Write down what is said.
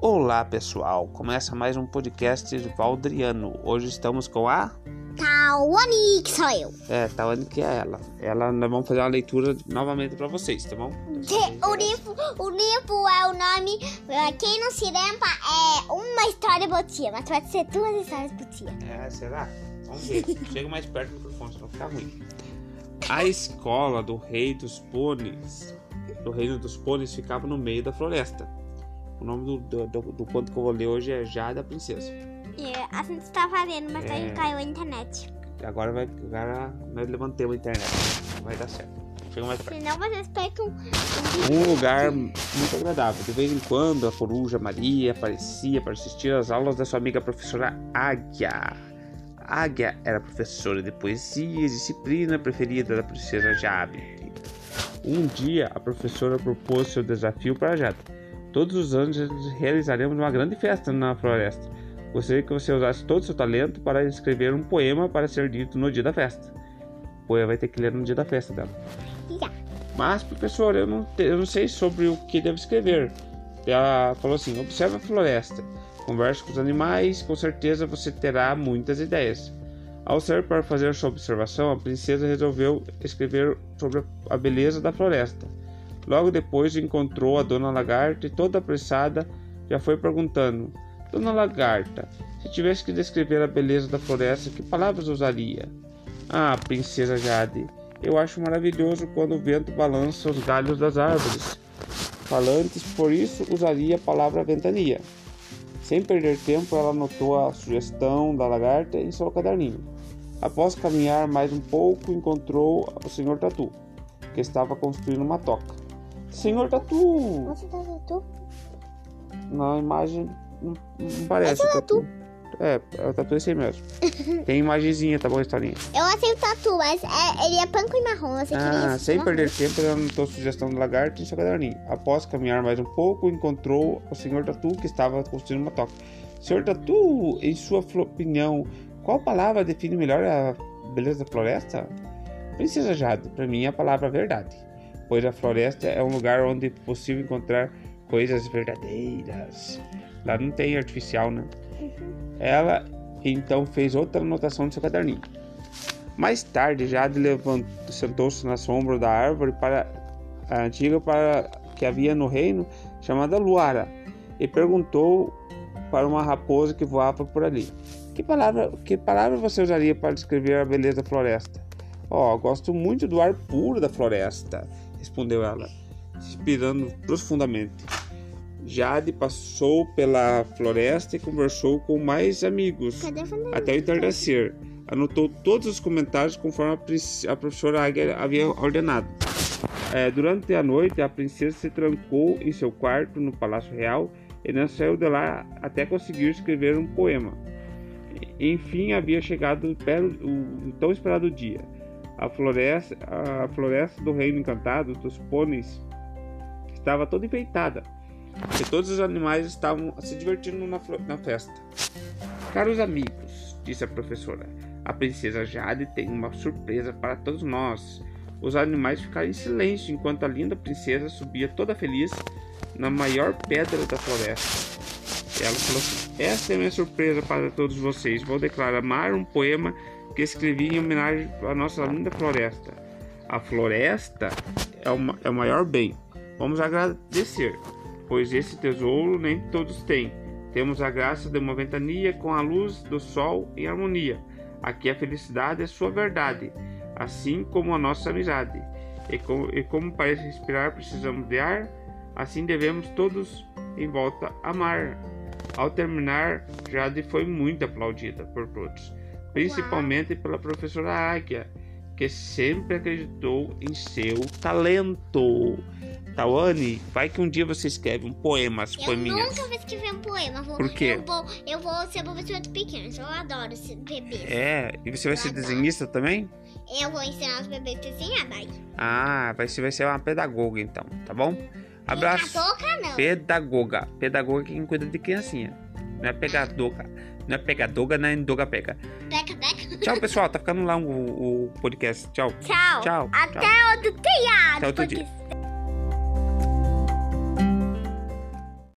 Olá pessoal, começa mais um podcast de Valdriano. Hoje estamos com a Tawane, que sou eu. É, Tawane que é ela. Ela nós vamos fazer uma leitura novamente para vocês, tá bom? O livro, o livro é o nome. Quem não se lembra é uma história por dia, mas pode ser duas histórias por dia. É, será? Vamos ver. Chega mais perto do microfone, senão fica ruim. A escola do rei dos pôneis, do reino dos pôneis, ficava no meio da floresta. O nome do, do, do, do conto que eu vou ler hoje é Jada Princesa. E a gente está fazendo, mas É. aí caiu a internet. Agora vai, agora nós levantemos a internet. Vai dar certo. Chega mais perto. Senão vocês pegam. Um lugar muito agradável. De vez em quando a coruja Maria aparecia para assistir às aulas da sua amiga professora Águia. A Águia era professora de poesia e disciplina preferida da princesa Jade. Um dia a professora propôs seu desafio para Jade. Todos os anos realizaremos uma grande festa na floresta. Gostaria que você usasse todo o seu talento para escrever um poema para ser dito no dia da festa. O poema vai ter que ler no dia da festa dela. Já. Mas, professor, eu não, te- eu não sei sobre o que devo escrever. Ela falou assim: observe a floresta, converse com os animais, com certeza você terá muitas ideias. Ao sair para fazer sua observação, a princesa resolveu escrever sobre a beleza da floresta. Logo depois encontrou a dona Lagarta e, toda apressada, já foi perguntando: Dona Lagarta, se tivesse que descrever a beleza da floresta, que palavras usaria? Ah, princesa Jade, eu acho maravilhoso quando o vento balança os galhos das árvores. Falantes, por isso, usaria a palavra ventania. Sem perder tempo, ela anotou a sugestão da lagarta em seu caderninho. Após caminhar mais um pouco, encontrou o Sr. Tatu, que estava construindo uma toca. Senhor Tatu! Você tá tu? Na imagem não, não parece. Esse é o Tatu. É, é o Tatu esse aí mesmo. Tem imagenzinha, tá bom, historinha? Eu aceito tatu, mas é- ele é branco e marrom. Você Ah, sem marrom. perder tempo, ela anotou sugestão do lagarto em seu caderninho. Após caminhar mais um pouco, encontrou o Sr. Tatu, que estava construindo uma toca. Sr. Tatu, em sua opinião, qual palavra define melhor a beleza da floresta? Princesa Jade, para mim, é a palavra verdade, pois a floresta é um lugar onde é possível encontrar coisas verdadeiras. Lá não tem artificial, né? Ela então fez outra anotação no seu caderninho. Mais tarde, Jade sentou-se na sombra da árvore para a antiga para que havia no reino, chamada Luara, e perguntou para uma raposa que voava por ali: Que palavra, que palavra você usaria para descrever a beleza da floresta? Ó, gosto muito do ar puro da floresta, respondeu ela, respirando profundamente. Jade passou pela floresta e conversou com mais amigos até o entardecer. Anotou todos os comentários conforme a, professora Águia havia ordenado. É, durante a noite, a princesa se trancou em seu quarto no Palácio Real e não saiu de lá até conseguir escrever um poema. Enfim, havia chegado o tão esperado dia. A floresta, a floresta do Reino Encantado dos pôneis estava toda enfeitada e todos os animais estavam se divertindo na, na festa. Caros amigos, disse a professora, a princesa Jade tem uma surpresa para todos nós. Os animais ficaram em silêncio enquanto a linda princesa subia toda feliz na maior pedra da floresta. Ela falou assim: Esta é minha surpresa para todos vocês. Vou declamar um poema que escrevi em homenagem à nossa linda floresta. A floresta é o, é o maior bem. Vamos agradecer, pois esse tesouro nem todos têm. Temos a graça de uma ventania com a luz do sol em harmonia. Aqui a felicidade é sua verdade, assim como a nossa amizade. E, e como para respirar precisamos de ar, assim devemos todos em volta amar. Ao terminar, Jade foi muito aplaudida por todos, principalmente pela professora Águia, que sempre acreditou em seu talento. Tawane, vai que um dia você escreve um poema, as Eu poeminhas. nunca vou escrever um poema. Vou, Por quê? Eu vou, eu vou ser professora de pequenos. Eu adoro esse bebê. É, e você vai ser desenhista também? Eu vou ensinar os bebês a desenhar daí. Ah, vai ser, vai ser uma pedagoga então, tá bom? Abraço. Pedagoga não. Pedagoga. Pedagoga é quem cuida de criancinha. Não é pegadoga. Não é pegadoga, nem doga pega. Beca, beca. Tchau, pessoal. Tá ficando lá o, o podcast. Tchau. Tchau. Tchau, Até tchau. outro dia. Até outro dia.